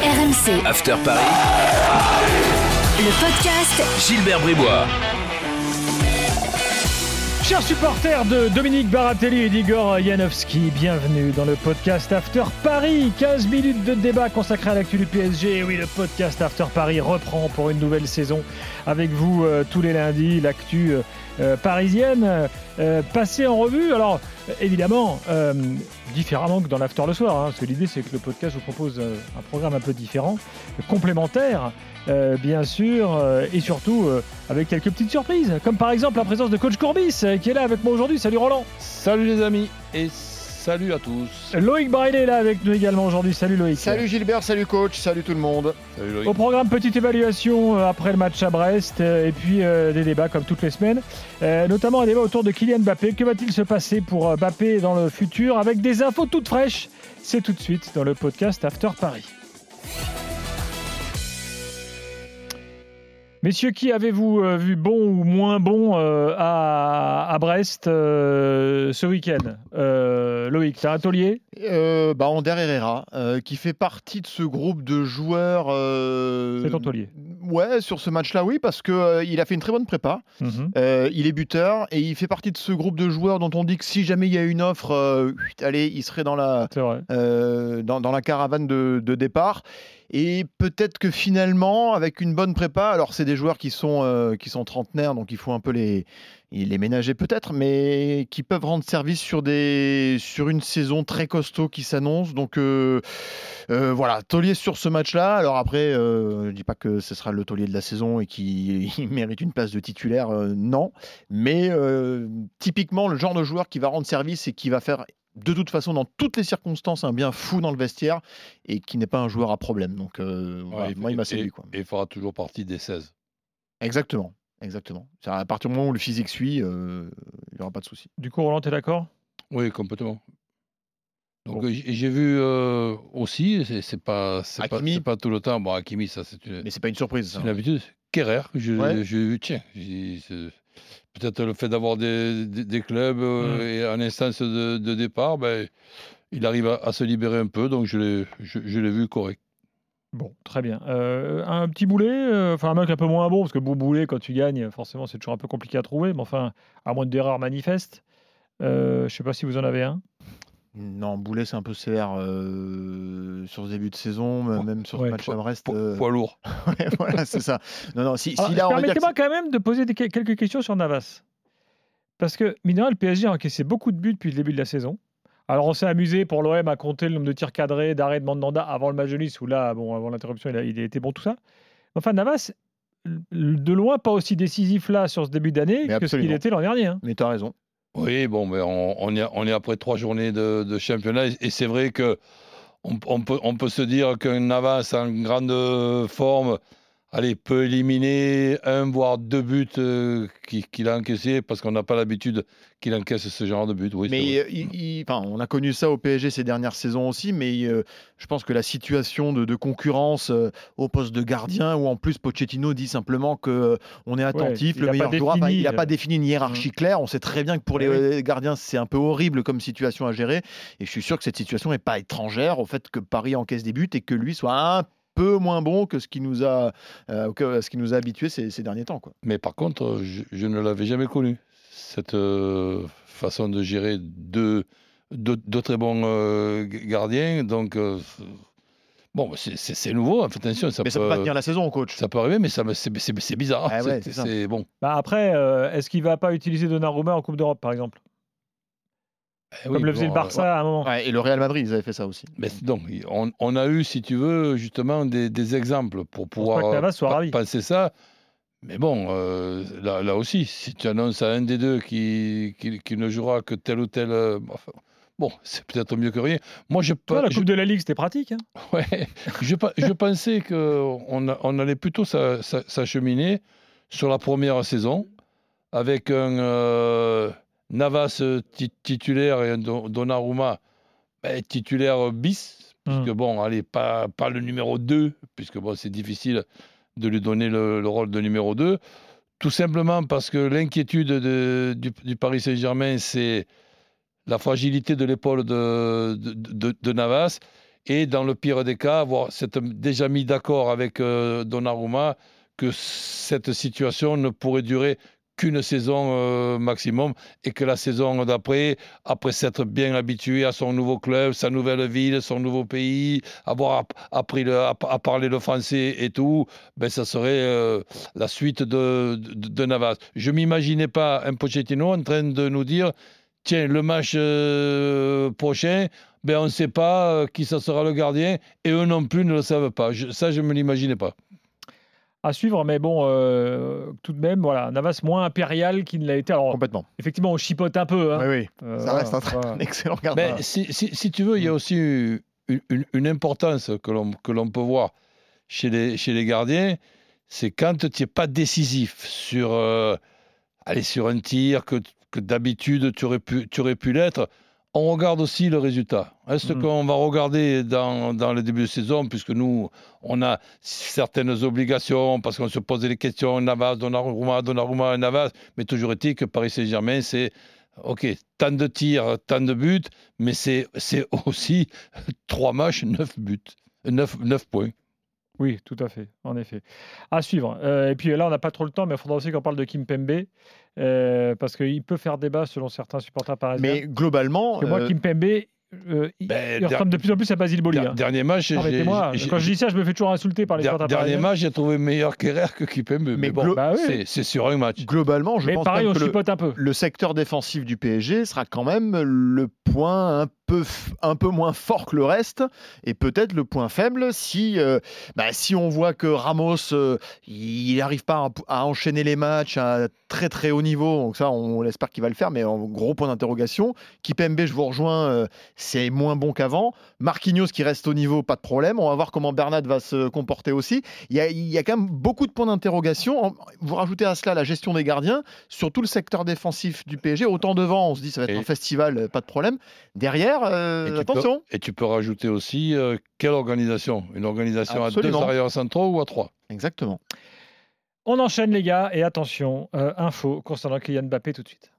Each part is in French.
RMC, After Paris, le podcast Gilbert Bribois. Chers supporters de Dominique Baratelli et d'Igor Janowski, bienvenue dans le podcast After Paris. 15 minutes de débat consacré à l'actu du PSG. Et oui, le podcast After Paris reprend pour une nouvelle saison avec vous euh, tous les lundis. L'actu euh, euh, parisienne euh, passée en revue. Alors, euh, évidemment, euh, différemment que dans l'After le soir, hein, parce que l'idée c'est que le podcast vous propose euh, un programme un peu différent, complémentaire, euh, bien sûr, euh, et surtout euh, avec quelques petites surprises, comme par exemple la présence de Coach Courbis euh, qui est là avec moi aujourd'hui. Salut Roland. Salut les amis et à tous. Loïc Braillet est là avec nous également aujourd'hui. Salut Loïc. Salut Gilbert, salut coach, salut tout le monde. Salut Loïc. Au programme, petite évaluation euh, après le match à Brest euh, et puis euh, des débats comme toutes les semaines, Euh, notamment un débat autour de Kylian Mbappé. Que va-t-il se passer pour Mbappé dans le futur avec des infos toutes fraîches? C'est tout de suite dans le podcast After Paris. Messieurs, qui avez-vous euh, vu bon ou moins bon euh, à, à Brest euh, ce week-end? Euh, Loïc, t'as un Euh, bah, Ander Herrera, qui fait partie de ce groupe de joueurs. C'est ton taulier. Ouais, sur ce match-là, oui, parce que euh, il a fait une très bonne prépa. Mhm. Euh, il est buteur et il fait partie de ce groupe de joueurs dont on dit que si jamais il y a une offre, allez, il serait dans la, C'est dans la caravane de, de départ. Et peut-être que finalement, avec une bonne prépa, alors c'est des joueurs qui sont, euh, qui sont trentenaires, donc il faut un peu les, les ménager peut-être, mais qui peuvent rendre service sur, des, sur une saison très costaud qui s'annonce. Donc euh, euh, voilà, taulier sur ce match-là. Alors après, je dis pas que ce sera le taulier de la saison et qu'il il mérite une place de titulaire, non. Mais typiquement, le genre de joueur qui va rendre service et qui va faire de toute façon, dans toutes les circonstances, un bien fou dans le vestiaire et qui n'est pas un joueur à problème. Donc, euh, voilà, Ouais, moi, il m'a séduit. Quoi. Et il fera toujours partie des 16. Exactement. Exactement. À partir du moment où le physique suit, euh, il n'y aura pas de souci. Du coup, Roland, t'es d'accord? Oui, complètement. Donc Bon. j'ai j'ai vu euh, aussi, c'est pas, c'est pas, pas tout le temps. Bon, Hakimi, ça c'est une, Mais c'est pas une surprise. c'est ça. une habitude. Kerrer, je- Ouais. j'ai vu, tiens, j'ai- peut-être le fait d'avoir des, des- des clubs euh, Mm. et en instance de, de départ, ben, il arrive à, à se libérer un peu, donc je l'ai je, je l'ai vu correct. Bon, très bien. Euh, un petit boulet, euh, enfin un mec un peu moins bon, parce que bon boulet, quand tu gagnes, forcément, c'est toujours un peu compliqué à trouver, mais enfin, à moins d'erreurs manifestes. Euh, je sais pas si vous en avez un. Non, Boulet, c'est un peu sévère euh, sur ce début de saison, même sur Ouais. ce match à Brest. Euh, Poids lourd. ouais, voilà, c'est ça. Non, non, si, si Permettez-moi quand même de poser des- quelques questions sur Navas. Parce que, rien, le PSG a encaissé beaucoup de buts depuis le début de la saison. Alors, on s'est amusé pour l'OM à compter le nombre de tirs cadrés, d'arrêts de Mandanda avant le match de Nice, où là, bon, avant l'interruption, il, a- il a été bon, tout ça. Enfin, Navas, de loin, pas aussi décisif là sur ce début d'année que ce qu'il était l'an dernier. hein. Mais tu as raison. Oui, bon, mais on, est, après trois journées de, championnat et, c'est vrai que on, peut, se dire qu'un Navas en grande forme allez, peut éliminer un voire deux buts euh, qu'il a encaissés parce qu'on n'a pas l'habitude qu'il encaisse ce genre de buts. Oui. Mais euh, il- il- enfin, on a connu ça au PSG ces dernières saisons aussi, mais euh, je pense que la situation de, de concurrence euh, au poste de gardien, où en plus Pochettino dit simplement que on est attentif, il le meilleur joueur, enfin, il n'a pas défini une hiérarchie claire. On sait très bien que pour les Eh oui. euh, gardiens, c'est un peu horrible comme situation à gérer. Et je suis sûr que cette situation n'est pas étrangère au fait que Paris encaisse des buts et que lui soit un peu moins bon que ce qui nous a, euh, que ce qui nous a habitués ces, ces derniers temps. Quoi. Mais par contre, euh, je, je ne l'avais jamais connu, cette euh, façon de gérer deux, deux, deux très bons euh, gardiens. Donc, euh, bon, bah, c'est- nouveau. Attention, ça mais ça peut pas tenir la saison, coach. Ça peut arriver, mais c'est bizarre. Ah ouais, C'est- bon. Bah après, euh, est-ce qu'il va pas utiliser Donnarumma en Coupe d'Europe, par exemple? Comme oui, le faisait bon, le Barça à un moment. Ouais, et le Real Madrid, ils avaient fait ça aussi. mais donc, on, on a eu, si tu veux, justement des, des exemples pour pas pouvoir Navas soit ravi. penser ça. Mais bon, euh, là, là aussi, si tu annonces à un des deux qui, qui, qui ne jouera que tel ou tel. euh, enfin, bon, c'est peut-être mieux que rien. Moi, je, pe- la je- Coupe de la Ligue, c'était pratique. hein. Ouais, je, pe- je pensais qu'on on allait plutôt s'a- s'a- s'acheminer sur la première saison avec un euh, Navas ti- titulaire et Donnarumma ben, titulaire bis, puisque Mm. bon, allez, pas, pas le numéro 2, puisque bon, c'est difficile de lui donner le, le rôle de numéro 2, tout simplement parce que l'inquiétude de- du, du Paris Saint-Germain, c'est la fragilité de l'épaule de, de, de- de Navas. et dans le pire des cas, avoir s'être déjà mis d'accord avec euh, Donnarumma que cette situation ne pourrait durer qu'une saison euh, maximum et que la saison d'après, après s'être bien habitué à son nouveau club, sa nouvelle ville, son nouveau pays, avoir appris à, parler le français et tout, ben ça serait euh, la suite de, de, Navas. Je m'imaginais pas un Pochettino en train de nous dire tiens, le match euh, prochain, ben on ne sait pas qui ça sera le gardien et eux non plus ne le savent pas. ça, je ne me l'imaginais pas à suivre, mais bon, euh, tout de même, voilà, Navas moins impérial qu'il ne l'a été. Alors, Complètement. Effectivement, on chipote un peu. Hein. Oui, oui. Euh, ça reste un, excellent gardien. Mais si, si, tu veux, il y a mm. aussi une, une, importance que l'on, que l'on peut voir chez les, chez les gardiens, c'est quand tu n'es pas décisif sur, euh, aller sur un tir que, que d'habitude tu aurais pu, tu aurais pu l'être on regarde aussi le résultat. Est-ce mm. qu'on va regarder dans, dans, le début de saison, puisque nous, on a certaines obligations, parce qu'on se posait les questions, Navas, Donnarumma, Donnarumma, Navas, mais toujours est-il que Paris Saint-Germain, c'est, OK, tant de tirs, tant de buts, mais c'est aussi trois matchs, neuf buts, neuf, neuf points. Oui, tout à fait, en effet. À suivre. Euh, et puis là, on n'a pas trop le temps, mais il faudra aussi qu'on parle de Kim Pembe, euh, parce qu'il peut faire débat selon certains supporters parisiens. Mais globalement. Parce que moi, euh, Kim Pembe, ben, il ressemble de plus en plus à Basile Boli. Hein. Dernier match, quand je dis ça, je me fais toujours insulter par les supporters Dernier match, j'ai trouvé meilleur qu'Herrera que Kipembe. Mais, bon, bah c'est sur un match. Globalement, je pense pareil, on que le, un peu. le secteur défensif du PSG sera quand même le point un un peu moins fort que le reste et peut-être le point faible si, euh, bah, si on voit que Ramos euh, il n'arrive pas à, enchaîner les matchs à très très haut niveau donc ça on, espère qu'il va le faire mais en gros point d'interrogation Kipembe je vous rejoins euh, c'est moins bon qu'avant. Marquinhos qui reste au niveau pas de problème. On va voir comment Bernat va se comporter aussi. Il y a, il y a quand même beaucoup de points d'interrogation. Vous rajoutez à cela la gestion des gardiens sur tout le secteur défensif du PSG autant devant on se dit ça va être un festival pas de problème. Derrière euh, et attention. et tu peux rajouter aussi euh, quelle organisation? Une organisation à deux arrières centraux ou à trois? Exactement. On enchaîne les gars et attention, euh, info concernant Kylian Mbappé tout de suite.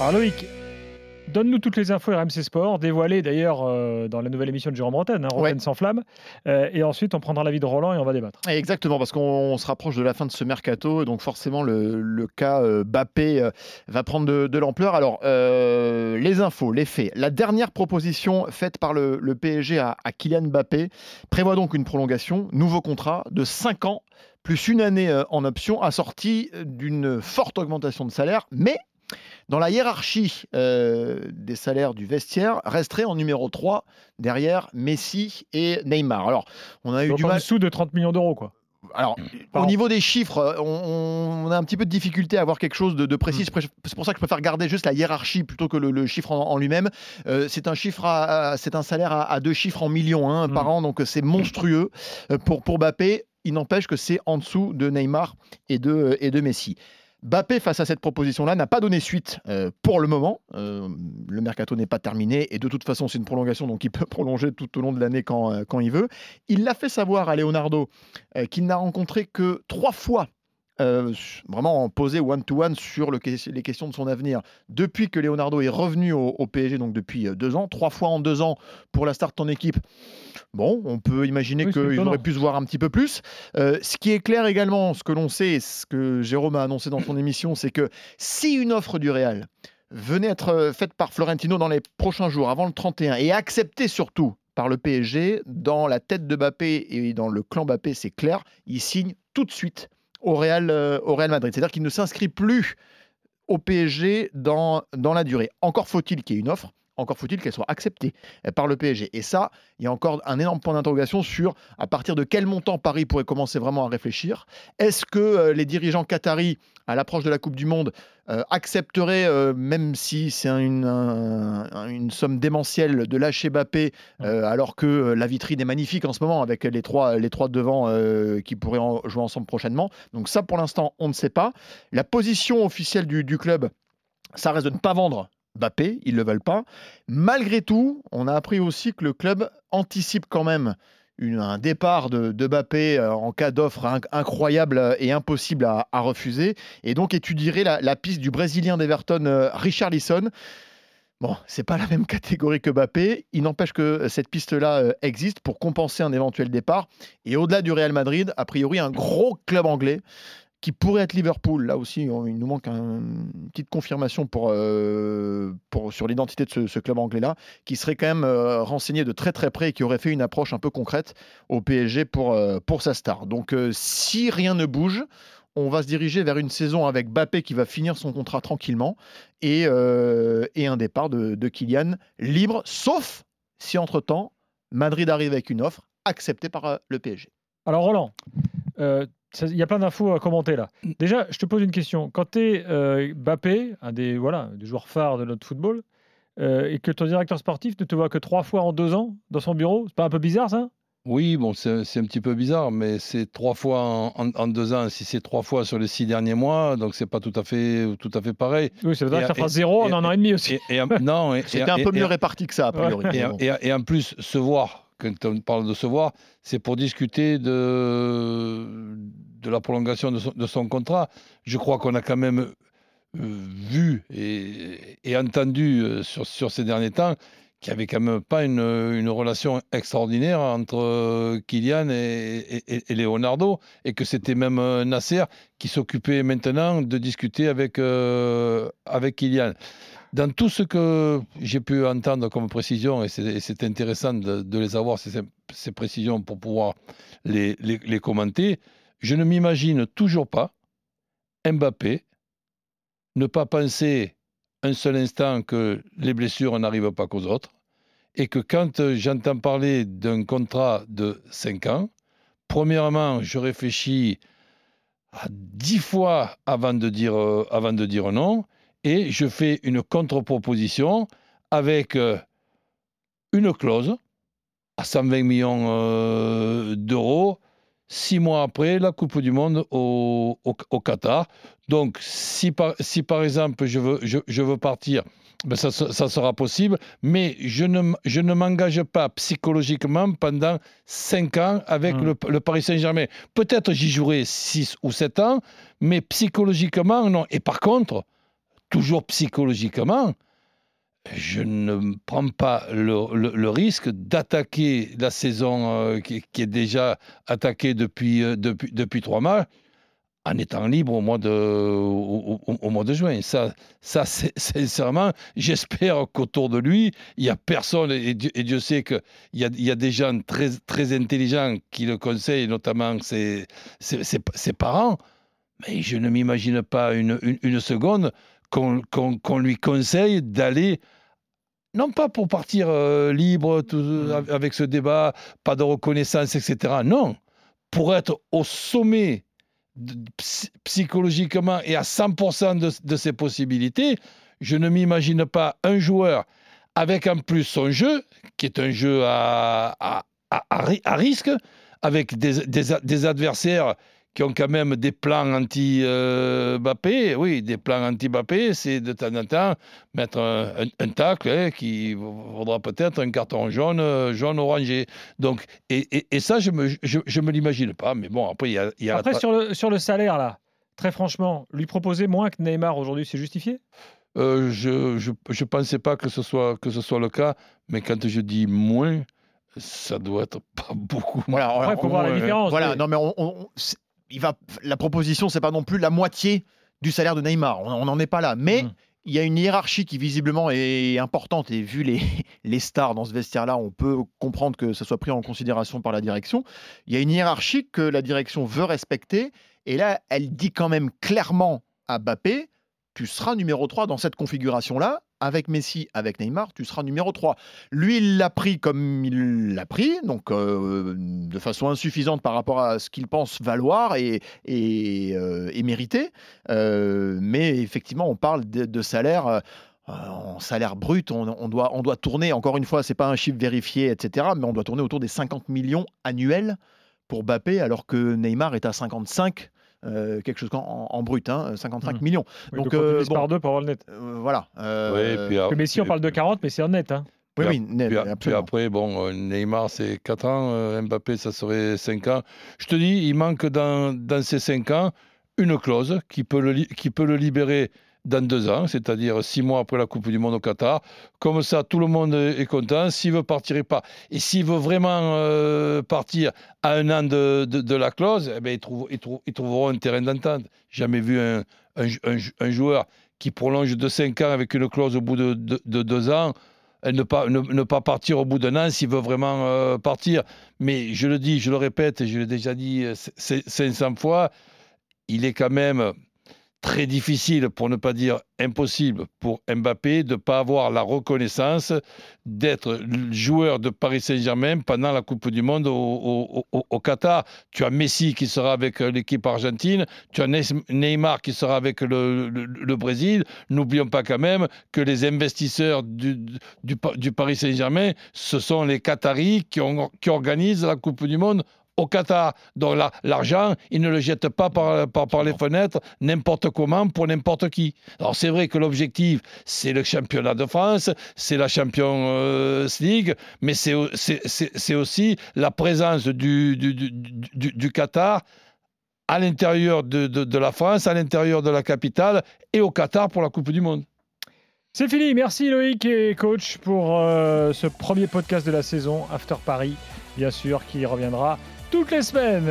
Alors Loïc, Donne-nous toutes les infos RMC Sport, dévoilées d'ailleurs euh, dans la nouvelle émission de Jérôme Bretagne, hein, sans flamme. Euh, et ensuite, on prendra l'avis de Roland et on va débattre. Exactement, parce qu'on se rapproche de la fin de ce mercato. Donc forcément, le, cas euh, Bappé va prendre de, l'ampleur. Alors, les infos, les faits. La dernière proposition faite par le, PSG à, à Kylian Mbappé prévoit donc une prolongation, nouveau contrat de 5 ans plus une année en option, assortie d'une forte augmentation de salaire, mais dans la hiérarchie euh, des salaires du vestiaire, resterait en numéro 3 derrière Messi et Neymar. Alors, on a eu du mal. dessous de 30 millions d'euros, quoi. Alors, au niveau des chiffres, on, a un petit peu de difficulté à avoir quelque chose de, précis. Hmm. C'est pour ça que je préfère garder juste la hiérarchie plutôt que le, chiffre en, lui-même. Euh, c'est un chiffre, c'est un salaire à, deux chiffres en millions hein, par hmm. an, donc c'est monstrueux euh, pour pour Mbappé. Il n'empêche que c'est en dessous de Neymar et de, et de Messi. Bappé, face à cette proposition-là, n'a pas donné suite euh, pour le moment. Euh, le mercato n'est pas terminé et de toute façon, c'est une prolongation, donc il peut prolonger tout au long de l'année quand, euh, quand il veut. Il l'a fait savoir à Leonardo qu'il n'a rencontré que trois fois euh, vraiment posé one-to-one sur le, les questions de son avenir. Depuis que Leonardo est revenu au, PSG, donc depuis deux ans, trois fois en deux ans pour la start de ton équipe, bon, on peut imaginer qu'il aurait pu se voir un petit peu plus. Euh, ce qui est clair également, ce que l'on sait, ce que Jérôme a annoncé dans son émission, c'est que si une offre du Real venait être faite par Florentino dans les prochains jours, avant le 31, et acceptée surtout par le PSG, dans la tête de Mbappé et dans le clan Mbappé, c'est clair, il signe tout de suite au Real, euh, au Real Madrid. C'est-à-dire qu'il ne s'inscrit plus au PSG dans, dans la durée. Encore faut-il qu'il y ait une offre. Encore faut-il qu'elle soit acceptée euh, par le PSG. Et ça, il y a encore un énorme point d'interrogation sur à partir de quel montant Paris pourrait commencer vraiment à réfléchir. Est-ce que euh, les dirigeants qataris, à l'approche de la Coupe du Monde, euh, accepteraient, même si c'est une, une, somme démentielle, de lâcher Mbappé, alors que la vitrine est magnifique en ce moment avec les trois, les trois devant qui pourraient jouer ensemble prochainement. Donc ça, pour l'instant, on ne sait pas. La position officielle du, du club, ça reste de ne pas vendre Mbappé, ils ne le veulent pas. Malgré tout, on a appris aussi que le club anticipe quand même un départ de, de Mbappé euh, en cas d'offre incroyable et impossible à, refuser, et donc étudierait la, piste du Brésilien d'Everton, euh, Richard Lisson. Bon, c'est pas la même catégorie que Mbappé. Il n'empêche que cette piste-là euh, existe pour compenser un éventuel départ. Et au-delà du Real Madrid, a priori, un gros club anglais qui pourrait être Liverpool. Là aussi, il nous manque une petite confirmation pour, euh, sur l'identité de ce, club anglais-là, qui serait quand même euh, renseigné de très très près et qui aurait fait une approche un peu concrète au PSG pour, pour sa star. Donc, si rien ne bouge, on va se diriger vers une saison avec Bappé qui va finir son contrat tranquillement et, euh, un départ de, Kylian libre, sauf si entre-temps, Madrid arrive avec une offre acceptée par euh, le PSG. Alors Roland, euh, il y a plein d'infos à commenter là. Déjà, je te pose une question. Quand tu es Bappé, un des, voilà, des joueurs phares de notre football, et que ton directeur sportif ne te voit que trois fois en deux ans dans son bureau, c'est pas un peu bizarre ça? Oui, bon, c'est un petit peu bizarre, mais c'est trois fois en, deux ans. Si c'est trois fois sur les six derniers mois, donc c'est pas tout à fait tout à fait pareil. Oui, ça veut dire que ça fera zéro en un an et demi aussi. Et, non, c'était un peu mieux réparti que ça a priori. Et, en plus, se voir, quand on parle de se voir, c'est pour discuter de de la prolongation de son, contrat. Je crois qu'on a quand même euh, vu et, entendu euh, sur, sur ces derniers temps qu'il n'y avait quand même pas une, relation extraordinaire entre euh, Kylian et, Leonardo, et que c'était même Nasser qui s'occupait maintenant de discuter avec, avec Kylian. Dans tout ce que j'ai pu entendre comme précision, et c'est intéressant de, les avoir, ces, précisions, pour pouvoir les, commenter, je ne m'imagine toujours pas Mbappé ne pas penser un seul instant que les blessures n'arrivent pas qu'aux autres et que quand j'entends parler d'un contrat de 5 ans, premièrement, je réfléchis à 10 fois avant de dire, euh, avant de dire non et je fais une contre-proposition avec euh, une clause à 120 millions d'euros six mois après la Coupe du Monde au, au, Qatar. Donc, si par, si par exemple je veux, je, je veux partir, ben ça, ça, sera possible, mais je ne, je ne m'engage pas psychologiquement pendant cinq ans avec mmh. le, le, Paris Saint-Germain. Peut-être j'y jouerai six ou sept ans, mais psychologiquement, non. Et par contre, toujours psychologiquement, je ne prends pas le, risque d'attaquer la saison euh, qui, est déjà attaquée depuis, euh, depuis, trois mois en étant libre au mois de, au, juin. Ça, ça sincèrement, j'espère qu'autour de lui, il n'y a personne, et Dieu, sait qu'il y a, des gens très, intelligents qui le conseillent, notamment ses, parents, mais je ne m'imagine pas une seconde qu'on lui conseille d'aller, non pas pour partir euh, libre mmh. avec ce débat, pas de reconnaissance, etc. Non, pour être au sommet psychologiquement et à 100% de, ses possibilités, je ne m'imagine pas un joueur avec en plus son jeu, qui est un jeu à, à, risque, avec des, des adversaires qui ont quand même des plans anti-Bappé. oui, des plans anti-Bappé, c'est de temps en temps mettre un, tacle hein, qui vaudra peut-être un carton jaune, jaune orangé. Donc, et, et, ça, je me, je, me l'imagine pas. Mais bon, après, il y a. Y a après, sur, le, sur le salaire, là, très franchement, lui proposer moins que Neymar aujourd'hui, c'est justifié? Euh, je ne pensais pas que ce, soit, que ce soit le cas, mais quand je dis moins, ça doit être pas beaucoup. Voilà, il faut voir la différence. Voilà, non, mais on, il va, la proposition, c'est pas non plus la moitié du salaire de Neymar. On n'en est pas là. Mais mmh. il y a une hiérarchie qui visiblement est importante. Et vu les, les stars dans ce vestiaire-là, on peut comprendre que ça soit pris en considération par la direction. Il y a une hiérarchie que la direction veut respecter. Et là, elle dit quand même clairement à Bappé tu seras numéro 3 dans cette configuration-là. Avec Messi, avec Neymar, tu seras numéro 3. Lui, il l'a pris comme il l'a pris, donc euh, de façon insuffisante par rapport à ce qu'il pense valoir et, et, euh, mériter. Euh, mais effectivement, on parle de, salaire en salaire brut, on, doit, on doit tourner, encore une fois, c'est pas un chiffre vérifié, etc., mais on doit tourner autour des 50 millions annuels pour Bappé, alors que Neymar est à 55 euh, quelque chose en, brut, hein, 55 mmh. millions. donc, donc euh, bon, par deux pour avoir le net. Euh, voilà. Oui, mais si on parle de 40, mais c'est en net. Hein. Oui, oui, net, puis, après, bon, Neymar, c'est 4 ans, Mbappé, ça serait 5 ans. Je te dis, il manque dans, dans ces 5 ans une clause qui peut le, qui peut le libérer dans deux ans, c'est-à-dire six mois après la Coupe du Monde au Qatar. Comme ça, tout le monde est content. S'il veut partir, il part. Et s'il veut vraiment euh, partir à un an de, de, la clause, eh bien, ils, ils, trouveront un terrain d'entente. Jamais vu un, un, un, joueur qui prolonge de cinq ans avec une clause au bout de, de deux ans. Ne pas, ne, pas partir au bout d'un an s'il veut vraiment euh, partir. Mais je le dis, je le répète, je l'ai déjà dit 500 euh, fois, il est quand même très difficile, pour ne pas dire impossible, pour Mbappé de ne pas avoir la reconnaissance d'être joueur de Paris Saint-Germain pendant la Coupe du Monde au, Qatar. Tu as Messi qui sera avec l'équipe argentine, tu as Neymar qui sera avec le, Brésil. N'oublions pas quand même que les investisseurs du, Paris Saint-Germain, ce sont les Qataris qui organisent la Coupe du Monde au Qatar. Donc l'argent, ils ne le jettent pas par, les fenêtres n'importe comment pour n'importe qui. Alors c'est vrai que l'objectif, c'est le championnat de France, c'est la Champions League, mais c'est aussi la présence du, Qatar à l'intérieur de, de, la France, à l'intérieur de la capitale et au Qatar pour la Coupe du Monde. C'est fini, merci Loïc et coach pour euh, ce premier podcast de la saison After Paris, bien sûr, qui reviendra toutes les semaines.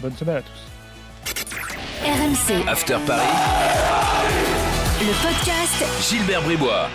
Bonne semaine à tous. RMC After Paris. Le podcast Gilbert Bribois.